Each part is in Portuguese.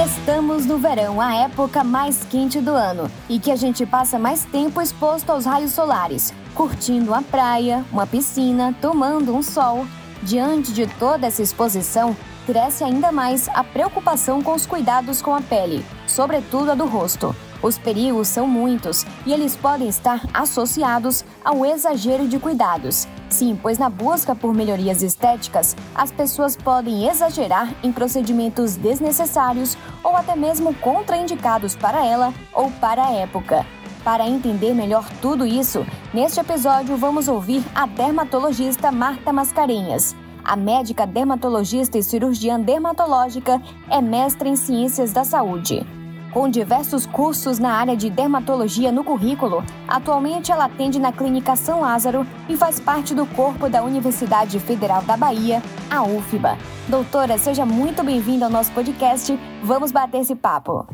Estamos no verão, a época mais quente do ano, e que a gente passa mais tempo exposto aos raios solares, curtindo a praia, uma piscina, tomando um sol. Diante de toda essa exposição, cresce ainda mais a preocupação com os cuidados com a pele, sobretudo a do rosto. Os perigos são muitos e eles podem estar associados ao exagero de cuidados. Sim, pois na busca por melhorias estéticas, as pessoas podem exagerar em procedimentos desnecessários ou até mesmo contraindicados para ela ou para a época. Para entender melhor tudo isso, neste episódio vamos ouvir a dermatologista Marta Mascarenhas. A médica dermatologista e cirurgiã dermatológica é mestre em ciências da saúde. Com diversos cursos na área de dermatologia no currículo, atualmente ela atende na Clínica São Lázaro e faz parte do corpo da Universidade Federal da Bahia, a UFBA. Doutora, seja muito bem-vinda ao nosso podcast. Vamos bater esse papo.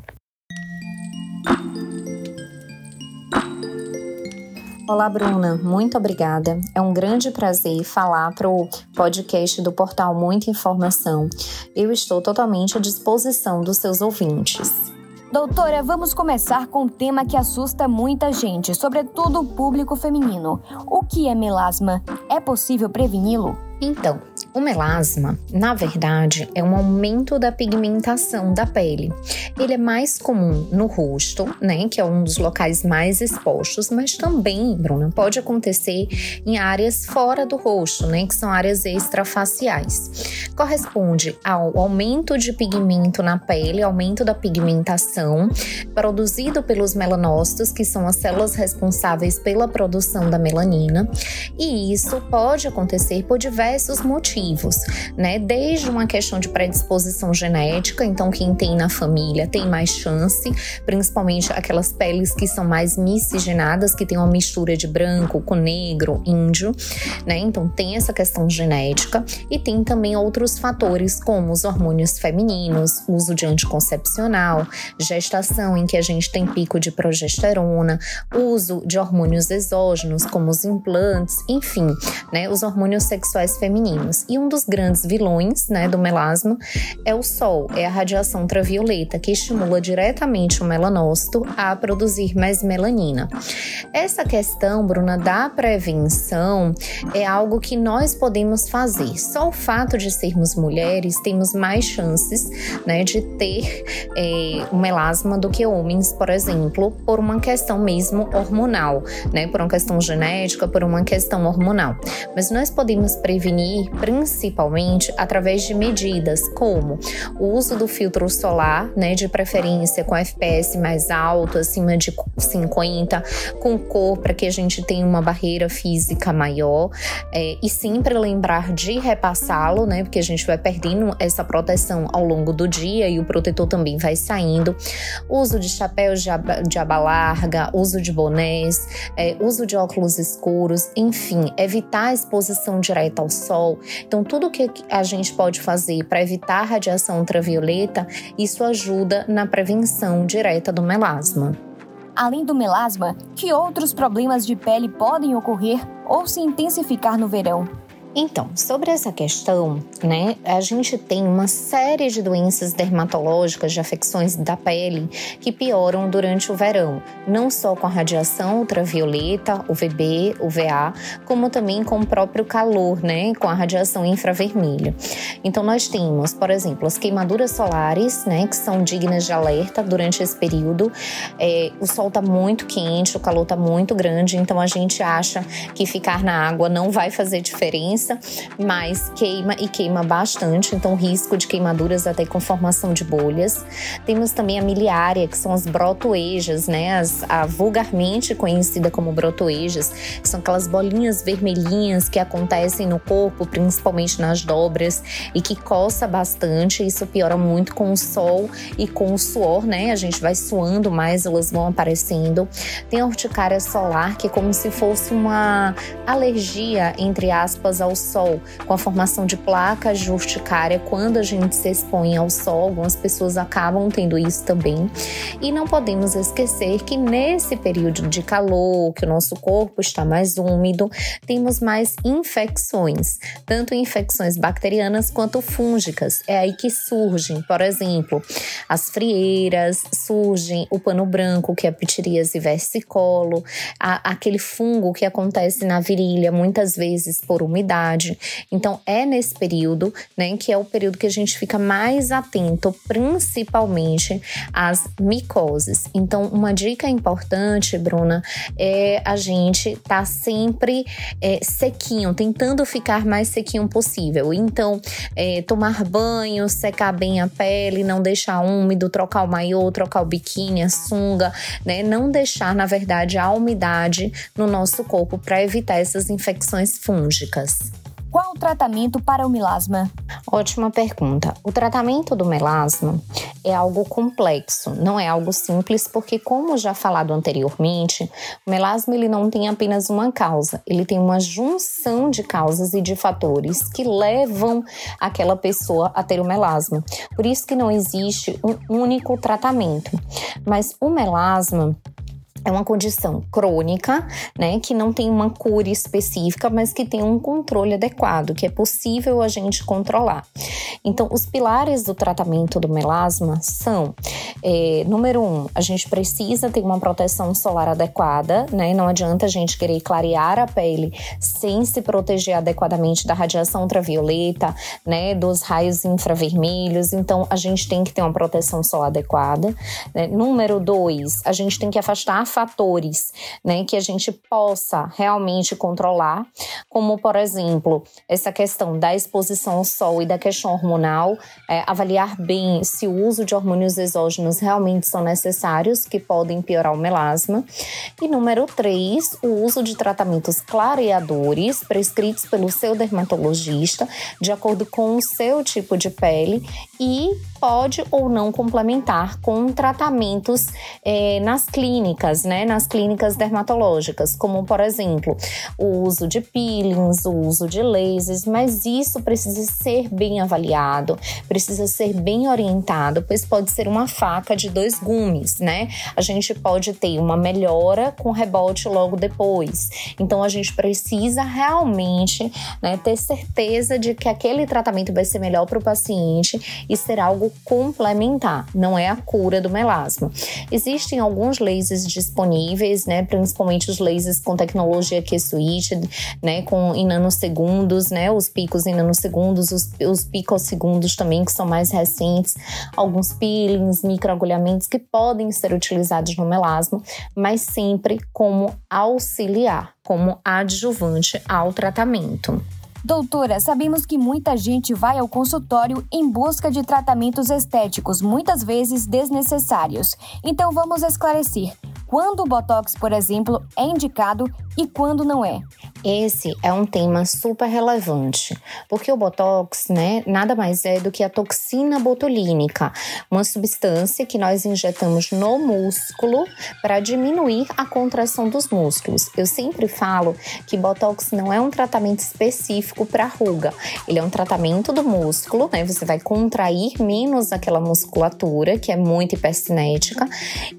Olá, Bruna, muito obrigada. É um grande prazer falar para o podcast do portal Muita Informação. Eu estou totalmente à disposição dos seus ouvintes. Doutora, vamos começar com um tema que assusta muita gente, sobretudo o público feminino. O que é melasma? É possível preveni-lo? Então, o melasma, na verdade, é um aumento da pigmentação da pele. Ele é mais comum no rosto, né, que é um dos locais mais expostos, mas também, Bruna, pode acontecer em áreas fora do rosto, né, que são áreas extrafaciais. Corresponde ao aumento de pigmento na pele, aumento da pigmentação produzido pelos melanócitos, que são as células responsáveis pela produção da melanina, e isso pode acontecer por diversos motivos motivos, né? Desde uma questão de predisposição genética, então quem tem na família tem mais chance, principalmente aquelas peles que são mais miscigenadas, que tem uma mistura de branco com negro, índio, né? Então tem essa questão genética e tem também outros fatores como os hormônios femininos, uso de anticoncepcional, gestação em que a gente tem pico de progesterona, uso de hormônios exógenos como os implantes, enfim, né, os hormônios sexuais femininos. E um dos grandes vilões né, do melasma é o sol, é a radiação ultravioleta, que estimula diretamente o melanócito a produzir mais melanina. Essa questão, Bruna, da prevenção é algo que nós podemos fazer. Só o fato de sermos mulheres temos mais chances né, de ter é, o melasma do que homens, por exemplo, por uma questão mesmo hormonal, né, por uma questão genética, por uma questão hormonal. Mas nós podemos prevenir, principalmente principalmente através de medidas como o uso do filtro solar, né, de preferência com FPS mais alto, acima de 50, com cor para que a gente tenha uma barreira física maior, é, e sempre lembrar de repassá-lo, né, porque a gente vai perdendo essa proteção ao longo do dia e o protetor também vai saindo. Uso de chapéus de aba, de aba larga, uso de bonés, é, uso de óculos escuros, enfim, evitar a exposição direta ao sol. Então, tudo que a gente pode fazer para evitar a radiação ultravioleta, isso ajuda na prevenção direta do melasma. Além do melasma, que outros problemas de pele podem ocorrer ou se intensificar no verão? Então, sobre essa questão, né, a gente tem uma série de doenças dermatológicas, de afecções da pele, que pioram durante o verão, não só com a radiação ultravioleta, UVB, UVA, como também com o próprio calor, né, com a radiação infravermelha. Então, nós temos, por exemplo, as queimaduras solares, né, que são dignas de alerta durante esse período. É, o sol está muito quente, o calor está muito grande, então a gente acha que ficar na água não vai fazer diferença mas queima e queima bastante, então risco de queimaduras até com formação de bolhas. Temos também a miliária, que são as brotoejas, né? As, a vulgarmente conhecida como brotoejas, que são aquelas bolinhas vermelhinhas que acontecem no corpo, principalmente nas dobras, e que coça bastante. Isso piora muito com o sol e com o suor, né? A gente vai suando mais, elas vão aparecendo. Tem a urticária solar, que é como se fosse uma alergia, entre aspas, ao ao sol, com a formação de placas de quando a gente se expõe ao sol. Algumas pessoas acabam tendo isso também. E não podemos esquecer que nesse período de calor, que o nosso corpo está mais úmido, temos mais infecções, tanto infecções bacterianas quanto fúngicas. É aí que surgem, por exemplo, as frieiras, surgem o pano branco, que é a pitiríase versicolo, a, aquele fungo que acontece na virilha, muitas vezes por umidade. Então, é nesse período, né, que é o período que a gente fica mais atento, principalmente às micoses. Então, uma dica importante, Bruna, é a gente tá sempre é, sequinho, tentando ficar mais sequinho possível. Então, é, tomar banho, secar bem a pele, não deixar úmido, trocar o maiô, trocar o biquíni, a sunga, né? Não deixar, na verdade, a umidade no nosso corpo para evitar essas infecções fúngicas. Qual o tratamento para o melasma? Ótima pergunta. O tratamento do melasma é algo complexo, não é algo simples, porque como já falado anteriormente, o melasma ele não tem apenas uma causa, ele tem uma junção de causas e de fatores que levam aquela pessoa a ter o melasma. Por isso que não existe um único tratamento. Mas o melasma é uma condição crônica, né, que não tem uma cura específica, mas que tem um controle adequado, que é possível a gente controlar. Então, os pilares do tratamento do melasma são: é, número um, a gente precisa ter uma proteção solar adequada, né? Não adianta a gente querer clarear a pele sem se proteger adequadamente da radiação ultravioleta, né, dos raios infravermelhos. Então, a gente tem que ter uma proteção solar adequada. Né? Número dois, a gente tem que afastar fatores né, que a gente possa realmente controlar, como, por exemplo, essa questão da exposição ao sol e da questão hormonal, é, avaliar bem se o uso de hormônios exógenos realmente são necessários, que podem piorar o melasma. E número três, o uso de tratamentos clareadores prescritos pelo seu dermatologista, de acordo com o seu tipo de pele e pode ou não complementar com tratamentos é, nas clínicas, né, nas clínicas dermatológicas, como por exemplo o uso de peelings, o uso de lasers, mas isso precisa ser bem avaliado, precisa ser bem orientado, pois pode ser uma faca de dois gumes, né? A gente pode ter uma melhora com rebote logo depois. Então a gente precisa realmente né, ter certeza de que aquele tratamento vai ser melhor para o paciente e ser algo complementar, não é a cura do melasma. Existem alguns lasers disponíveis, né, principalmente os lasers com tecnologia Q-Switch, né, com em nanosegundos, né, os picos em nanosegundos, os, os picosegundos também que são mais recentes, alguns peelings, microagulhamentos que podem ser utilizados no melasma, mas sempre como auxiliar, como adjuvante ao tratamento. Doutora, sabemos que muita gente vai ao consultório em busca de tratamentos estéticos, muitas vezes desnecessários. Então vamos esclarecer quando o botox, por exemplo, é indicado e quando não é. Esse é um tema super relevante, porque o botox, né, nada mais é do que a toxina botulínica, uma substância que nós injetamos no músculo para diminuir a contração dos músculos. Eu sempre falo que botox não é um tratamento específico para ruga, ele é um tratamento do músculo, né? Você vai contrair menos aquela musculatura, que é muito hipercinética,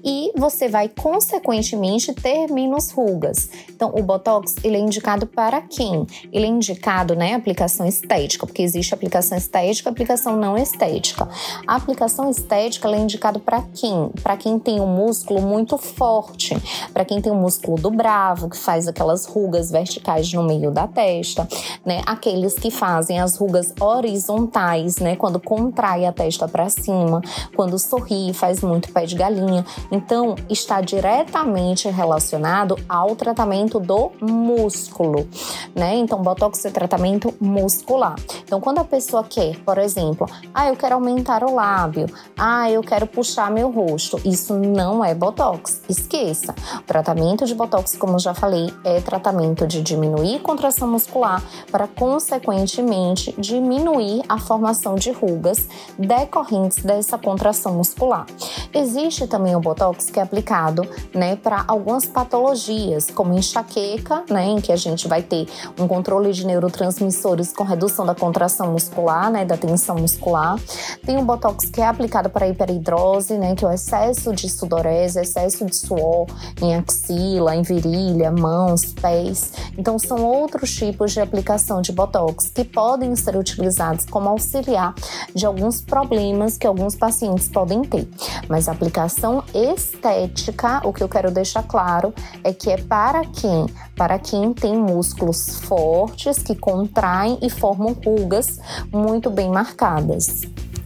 e você vai consequentemente ter menos rugas. Então, o botox, ele é indicado para quem? Ele é indicado, né, aplicação estética, porque existe aplicação estética aplicação não estética. A aplicação estética é indicado para quem? Para quem tem um músculo muito forte, para quem tem um músculo do bravo, que faz aquelas rugas verticais no meio da testa, né? Aqueles que fazem as rugas horizontais, né, quando contrai a testa para cima, quando sorri, faz muito pé de galinha. Então, está diretamente relacionado ao tratamento do músculo né? Então, botox é tratamento muscular. Então, quando a pessoa quer, por exemplo, ah, eu quero aumentar o lábio, ah, eu quero puxar meu rosto, isso não é botox. Esqueça. O tratamento de botox, como já falei, é tratamento de diminuir contração muscular para, consequentemente, diminuir a formação de rugas decorrentes dessa contração muscular. Existe também o botox que é aplicado, né, para algumas patologias, como enxaqueca, né, em que a gente vai ter um controle de neurotransmissores com redução da contração muscular, né, da tensão muscular. Tem o botox que é aplicado para hiperidrose, né, que é o excesso de sudorese, excesso de suor em axila, em virilha, mãos, pés. Então são outros tipos de aplicação de botox que podem ser utilizados como auxiliar de alguns problemas que alguns pacientes podem ter. Mas a aplicação estética, o que eu quero deixar claro é que é para quem? Para quem tem músculos fortes que contraem e formam rugas muito bem marcadas.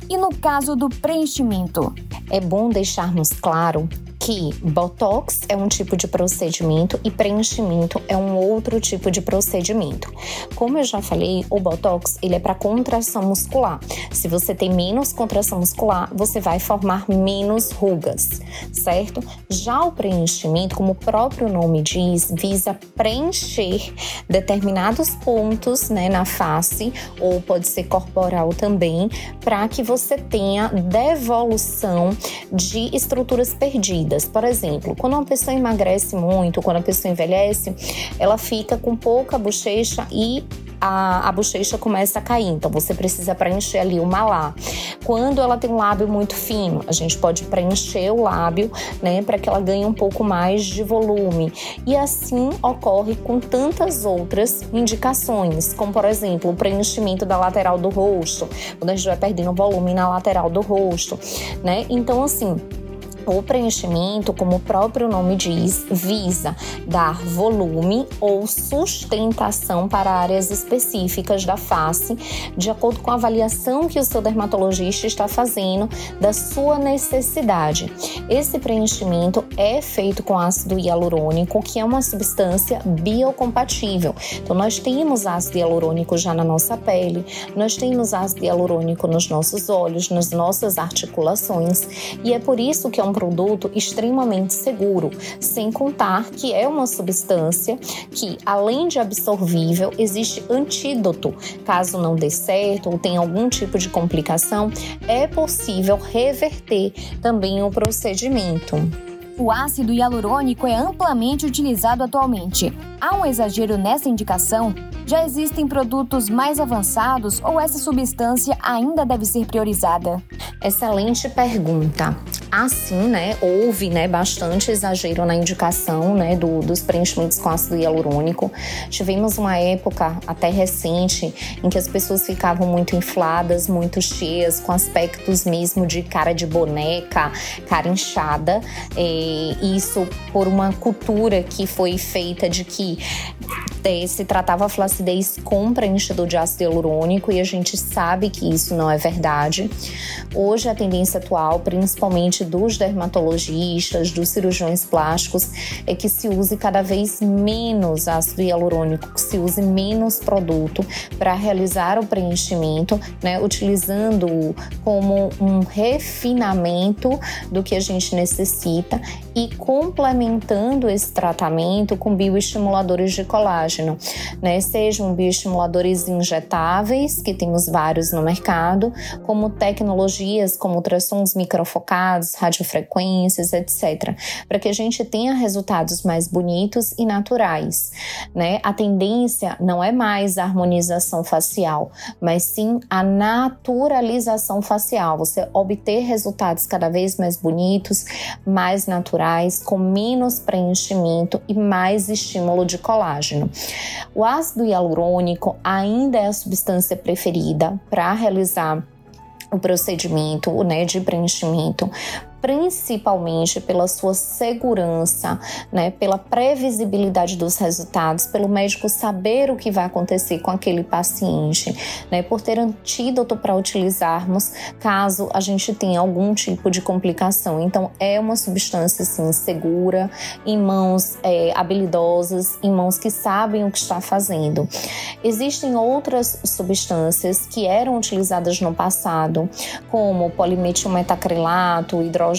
E no caso do preenchimento? É bom deixarmos claro que botox é um tipo de procedimento e preenchimento é um outro tipo de procedimento. Como eu já falei, o botox ele é para contração muscular. Se você tem menos contração muscular, você vai formar menos rugas, certo? Já o preenchimento, como o próprio nome diz, visa preencher determinados pontos, né, na face ou pode ser corporal também, para que você tenha devolução de estruturas perdidas por exemplo, quando uma pessoa emagrece muito, quando a pessoa envelhece, ela fica com pouca bochecha e a, a bochecha começa a cair. Então você precisa preencher ali o malar. Quando ela tem um lábio muito fino, a gente pode preencher o lábio, né, para que ela ganhe um pouco mais de volume. E assim ocorre com tantas outras indicações, como por exemplo o preenchimento da lateral do rosto, quando a gente vai perdendo volume na lateral do rosto, né? Então assim, o preenchimento, como o próprio nome diz, visa dar volume ou sustentação para áreas específicas da face, de acordo com a avaliação que o seu dermatologista está fazendo da sua necessidade. Esse preenchimento é feito com ácido hialurônico, que é uma substância biocompatível. Então, nós temos ácido hialurônico já na nossa pele, nós temos ácido hialurônico nos nossos olhos, nas nossas articulações, e é por isso que é um um produto extremamente seguro, sem contar que é uma substância que, além de absorvível, existe antídoto. Caso não dê certo ou tenha algum tipo de complicação, é possível reverter também o procedimento. O ácido hialurônico é amplamente utilizado atualmente. Há um exagero nessa indicação? Já existem produtos mais avançados ou essa substância ainda deve ser priorizada? Excelente pergunta. Assim, né, houve, né, bastante exagero na indicação, né, do, dos preenchimentos com ácido hialurônico. Tivemos uma época até recente em que as pessoas ficavam muito infladas, muito cheias, com aspectos mesmo de cara de boneca, cara inchada. E isso por uma cultura que foi feita de que se tratava a flacidez com preenchedor de ácido hialurônico e a gente sabe que isso não é verdade. Hoje a tendência atual, principalmente dos dermatologistas, dos cirurgiões plásticos, é que se use cada vez menos ácido hialurônico, que se use menos produto para realizar o preenchimento, né, utilizando-o como um refinamento do que a gente necessita e complementando esse tratamento com bioestimuladores de colágeno, né? Sejam bioestimuladores injetáveis, que temos vários no mercado, como tecnologias como ultrassons microfocados, radiofrequências, etc, para que a gente tenha resultados mais bonitos e naturais, né? A tendência não é mais a harmonização facial, mas sim a naturalização facial, você obter resultados cada vez mais bonitos, mais naturais, com menos preenchimento e mais estímulo de colágeno. O ácido hialurônico ainda é a substância preferida para realizar o procedimento né, de preenchimento, principalmente pela sua segurança, né, pela previsibilidade dos resultados, pelo médico saber o que vai acontecer com aquele paciente, né, por ter antídoto para utilizarmos caso a gente tenha algum tipo de complicação. Então, é uma substância assim, segura, em mãos é, habilidosas, em mãos que sabem o que está fazendo. Existem outras substâncias que eram utilizadas no passado, como polimetilmetacrilato, hidrogênio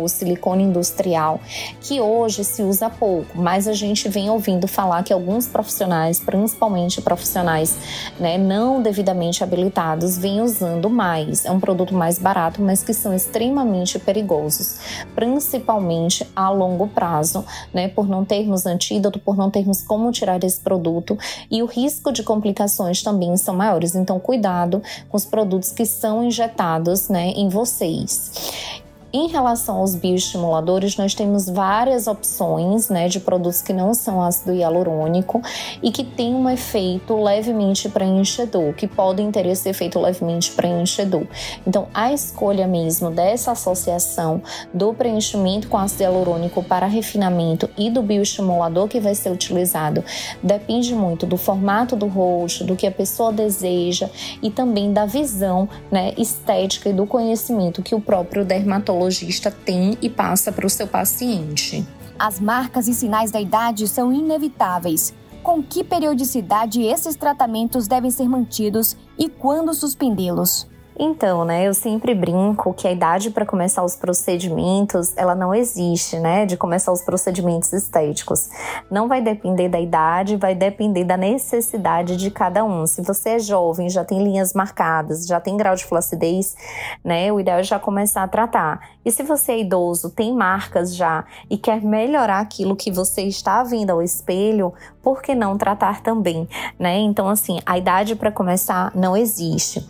o silicone industrial, que hoje se usa pouco, mas a gente vem ouvindo falar que alguns profissionais, principalmente profissionais né, não devidamente habilitados, vêm usando mais. É um produto mais barato, mas que são extremamente perigosos, principalmente a longo prazo, né, por não termos antídoto, por não termos como tirar esse produto e o risco de complicações também são maiores. Então, cuidado com os produtos que são injetados né, em vocês. Em relação aos bioestimuladores, nós temos várias opções né, de produtos que não são ácido hialurônico e que têm um efeito levemente preenchedor, que podem ter esse efeito levemente preenchedor. Então, a escolha mesmo dessa associação do preenchimento com ácido hialurônico para refinamento e do bioestimulador que vai ser utilizado depende muito do formato do rosto, do que a pessoa deseja e também da visão né, estética e do conhecimento que o próprio dermatologista dermatologista tem e passa para o seu paciente. As marcas e sinais da idade são inevitáveis. Com que periodicidade esses tratamentos devem ser mantidos e quando suspendê-los? Então, né, eu sempre brinco que a idade para começar os procedimentos, ela não existe, né, de começar os procedimentos estéticos. Não vai depender da idade, vai depender da necessidade de cada um. Se você é jovem, já tem linhas marcadas, já tem grau de flacidez, né, o ideal é já começar a tratar. E se você é idoso, tem marcas já e quer melhorar aquilo que você está vendo ao espelho, por que não tratar também, né? Então, assim, a idade para começar não existe.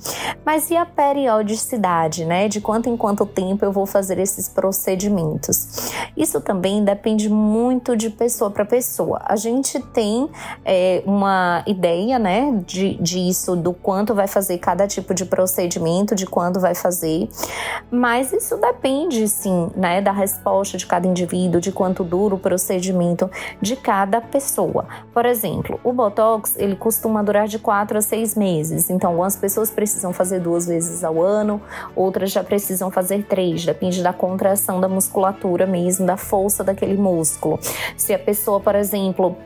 Mas e a periodicidade, né? De quanto em quanto tempo eu vou fazer esses procedimentos? Isso também depende muito de pessoa para pessoa. A gente tem é, uma ideia, né, de, disso, do quanto vai fazer cada tipo de procedimento, de quando vai fazer, mas isso depende, sim, né, da resposta de cada indivíduo, de quanto dura o procedimento de cada pessoa. Por exemplo, o Botox, ele costuma durar de 4 a 6 meses. Então, algumas pessoas precisam fazer duas vezes ao ano, outras já precisam fazer três, depende da contração da musculatura mesmo, da força daquele músculo. Se a pessoa, por exemplo,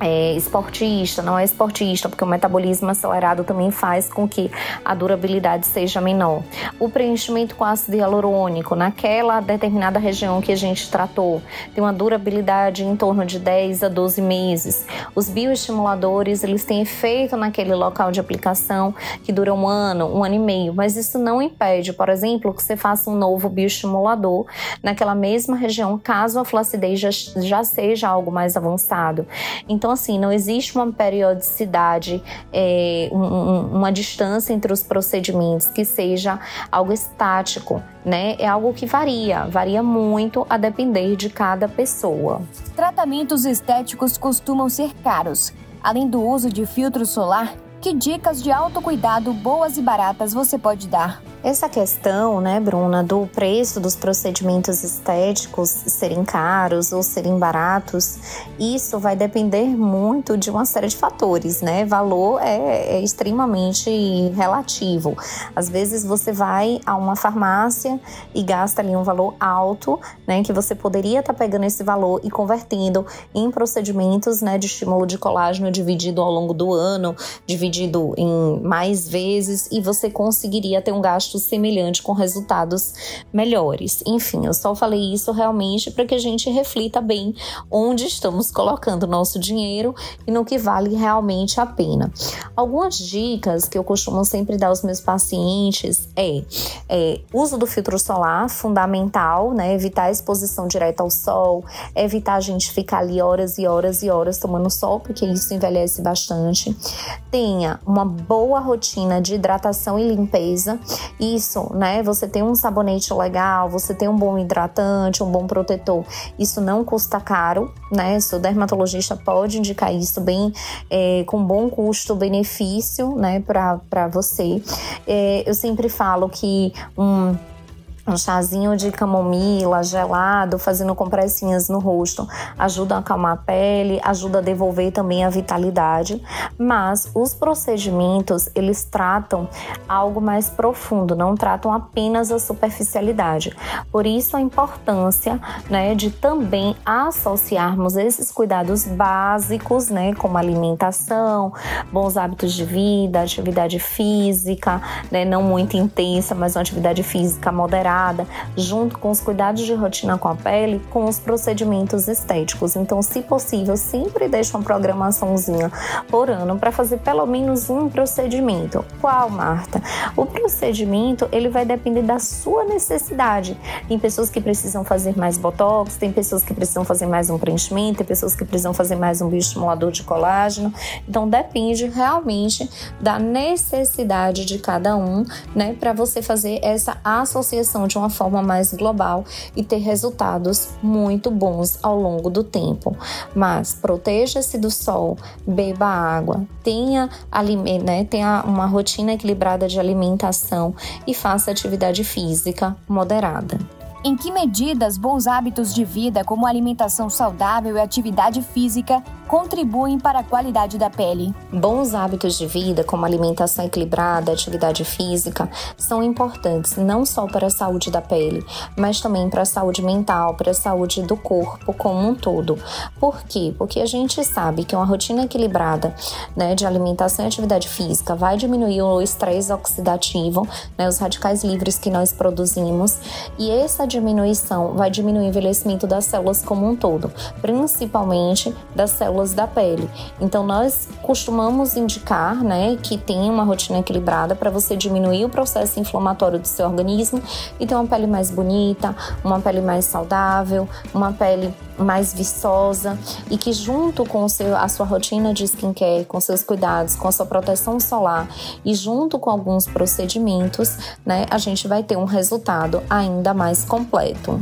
é, esportista, não é esportista, porque o metabolismo acelerado também faz com que a durabilidade seja menor. O preenchimento com ácido hialurônico naquela determinada região que a gente tratou tem uma durabilidade em torno de 10 a 12 meses. Os bioestimuladores, eles têm efeito naquele local de aplicação que dura um ano, um ano e meio, mas isso não impede, por exemplo, que você faça um novo bioestimulador naquela mesma região, caso a flacidez já, já seja algo mais avançado. Então, assim, não existe uma periodicidade, é, um, uma distância entre os procedimentos que seja algo estático, né? É algo que varia, varia muito a depender de cada pessoa. Tratamentos estéticos costumam ser caros. Além do uso de filtro solar, que dicas de autocuidado boas e baratas você pode dar? Essa questão, né, Bruna, do preço dos procedimentos estéticos serem caros ou serem baratos, isso vai depender muito de uma série de fatores, né? Valor é, é extremamente relativo. Às vezes você vai a uma farmácia e gasta ali um valor alto, né, que você poderia estar tá pegando esse valor e convertendo em procedimentos, né, de estímulo de colágeno dividido ao longo do ano, dividido em mais vezes e você conseguiria ter um gasto semelhante com resultados melhores. Enfim, eu só falei isso realmente para que a gente reflita bem onde estamos colocando nosso dinheiro e no que vale realmente a pena. Algumas dicas que eu costumo sempre dar aos meus pacientes é, é uso do filtro solar, fundamental, né? Evitar a exposição direta ao sol, evitar a gente ficar ali horas e horas e horas tomando sol, porque isso envelhece bastante. Tenha uma boa rotina de hidratação e limpeza isso, né? Você tem um sabonete legal, você tem um bom hidratante, um bom protetor. Isso não custa caro, né? Seu dermatologista pode indicar isso bem é, com bom custo-benefício, né, para você. É, eu sempre falo que um um chazinho de camomila gelado, fazendo compressinhas no rosto, ajuda a acalmar a pele, ajuda a devolver também a vitalidade. Mas os procedimentos, eles tratam algo mais profundo, não tratam apenas a superficialidade. Por isso a importância, né, de também associarmos esses cuidados básicos, né, como alimentação, bons hábitos de vida, atividade física, né, não muito intensa, mas uma atividade física moderada junto com os cuidados de rotina com a pele, com os procedimentos estéticos. Então, se possível, sempre deixe uma programaçãozinha por ano para fazer pelo menos um procedimento. Qual, Marta? O procedimento ele vai depender da sua necessidade. Tem pessoas que precisam fazer mais botox, tem pessoas que precisam fazer mais um preenchimento, tem pessoas que precisam fazer mais um bioestimulador de colágeno. Então depende realmente da necessidade de cada um, né, para você fazer essa associação de uma forma mais global e ter resultados muito bons ao longo do tempo. Mas proteja-se do sol, beba água, tenha, né, tenha uma rotina equilibrada de alimentação e faça atividade física moderada. Em que medidas bons hábitos de vida, como alimentação saudável e atividade física, contribuem para a qualidade da pele? Bons hábitos de vida, como alimentação equilibrada, atividade física, são importantes não só para a saúde da pele, mas também para a saúde mental, para a saúde do corpo como um todo. Por quê? Porque a gente sabe que uma rotina equilibrada né, de alimentação e atividade física vai diminuir o estresse oxidativo, né, os radicais livres que nós produzimos, e essa diminuição vai diminuir o envelhecimento das células como um todo, principalmente das células da pele. Então nós costumamos indicar, né, que tem uma rotina equilibrada para você diminuir o processo inflamatório do seu organismo e ter uma pele mais bonita, uma pele mais saudável, uma pele mais viçosa e que junto com seu, a sua rotina de skincare, com seus cuidados, com a sua proteção solar e junto com alguns procedimentos, né, a gente vai ter um resultado ainda mais completo. Por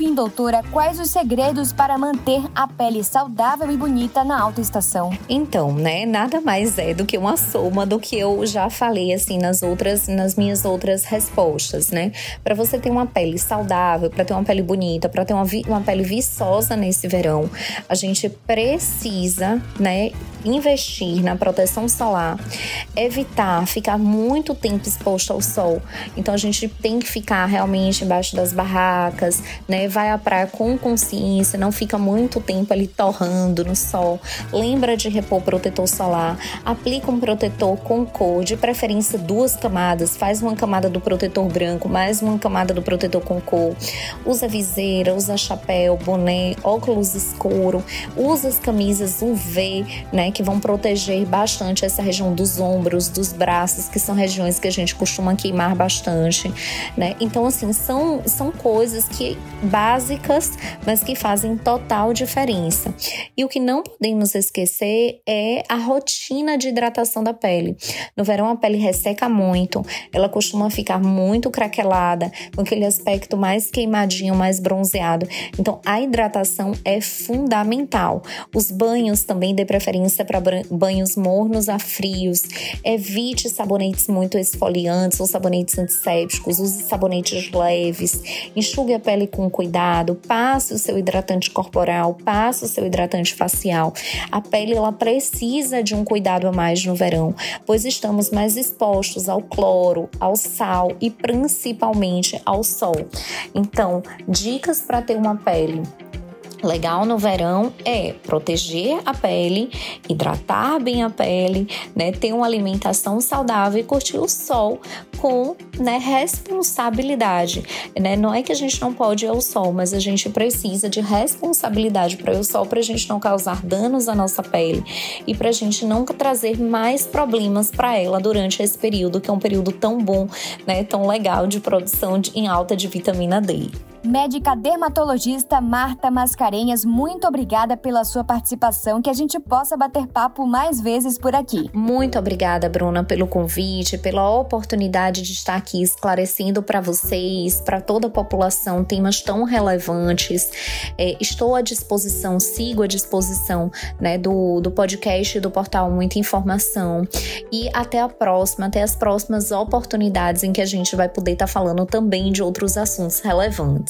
fim, doutora, quais os segredos para manter a pele saudável e bonita na alta estação? Então, né, nada mais é do que uma soma do que eu já falei assim nas outras nas minhas outras respostas, né? Para você ter uma pele saudável, para ter uma pele bonita, para ter uma, uma pele viçosa nesse verão, a gente precisa, né, investir na proteção solar, evitar ficar muito tempo exposto ao sol. Então a gente tem que ficar realmente embaixo das barracas, né? Vai à praia com consciência, não fica muito tempo ali torrando no sol. Lembra de repor protetor solar, aplica um protetor com cor, de preferência duas camadas, faz uma camada do protetor branco, mais uma camada do protetor com cor. Usa viseira, usa chapéu, boné, óculos escuro, usa as camisas UV, né, que vão proteger bastante essa região dos ombros, dos braços, que são regiões que a gente costuma queimar bastante, né? Então assim, são são coisas que básicas, mas que fazem total diferença. E o que não podemos esquecer é a rotina de hidratação da pele. No verão, a pele resseca muito, ela costuma ficar muito craquelada, com aquele aspecto mais queimadinho, mais bronzeado. Então, a hidratação é fundamental. Os banhos também dê preferência para banhos mornos a frios. Evite sabonetes muito esfoliantes ou sabonetes antissépticos. Use sabonetes leves. Enxugue a pele com cuidado, passe o seu hidratante corporal, passe o seu hidratante facial. A pele ela precisa de um cuidado a mais no verão, pois estamos mais expostos ao cloro, ao sal e principalmente ao sol. Então, dicas para ter uma pele legal no verão é proteger a pele, hidratar bem a pele, né, ter uma alimentação saudável e curtir o sol com né, responsabilidade. Né? Não é que a gente não pode ir ao sol, mas a gente precisa de responsabilidade para ir ao sol para a gente não causar danos à nossa pele e para a gente não trazer mais problemas para ela durante esse período, que é um período tão bom, né, tão legal de produção de, em alta de vitamina D. Médica dermatologista Marta Mascarenhas, muito obrigada pela sua participação, que a gente possa bater papo mais vezes por aqui. Muito obrigada, Bruna, pelo convite, pela oportunidade de estar aqui esclarecendo para vocês, para toda a população, temas tão relevantes. É, estou à disposição, sigo à disposição né, do, do podcast do portal Muita Informação. E até a próxima, até as próximas oportunidades em que a gente vai poder estar tá falando também de outros assuntos relevantes.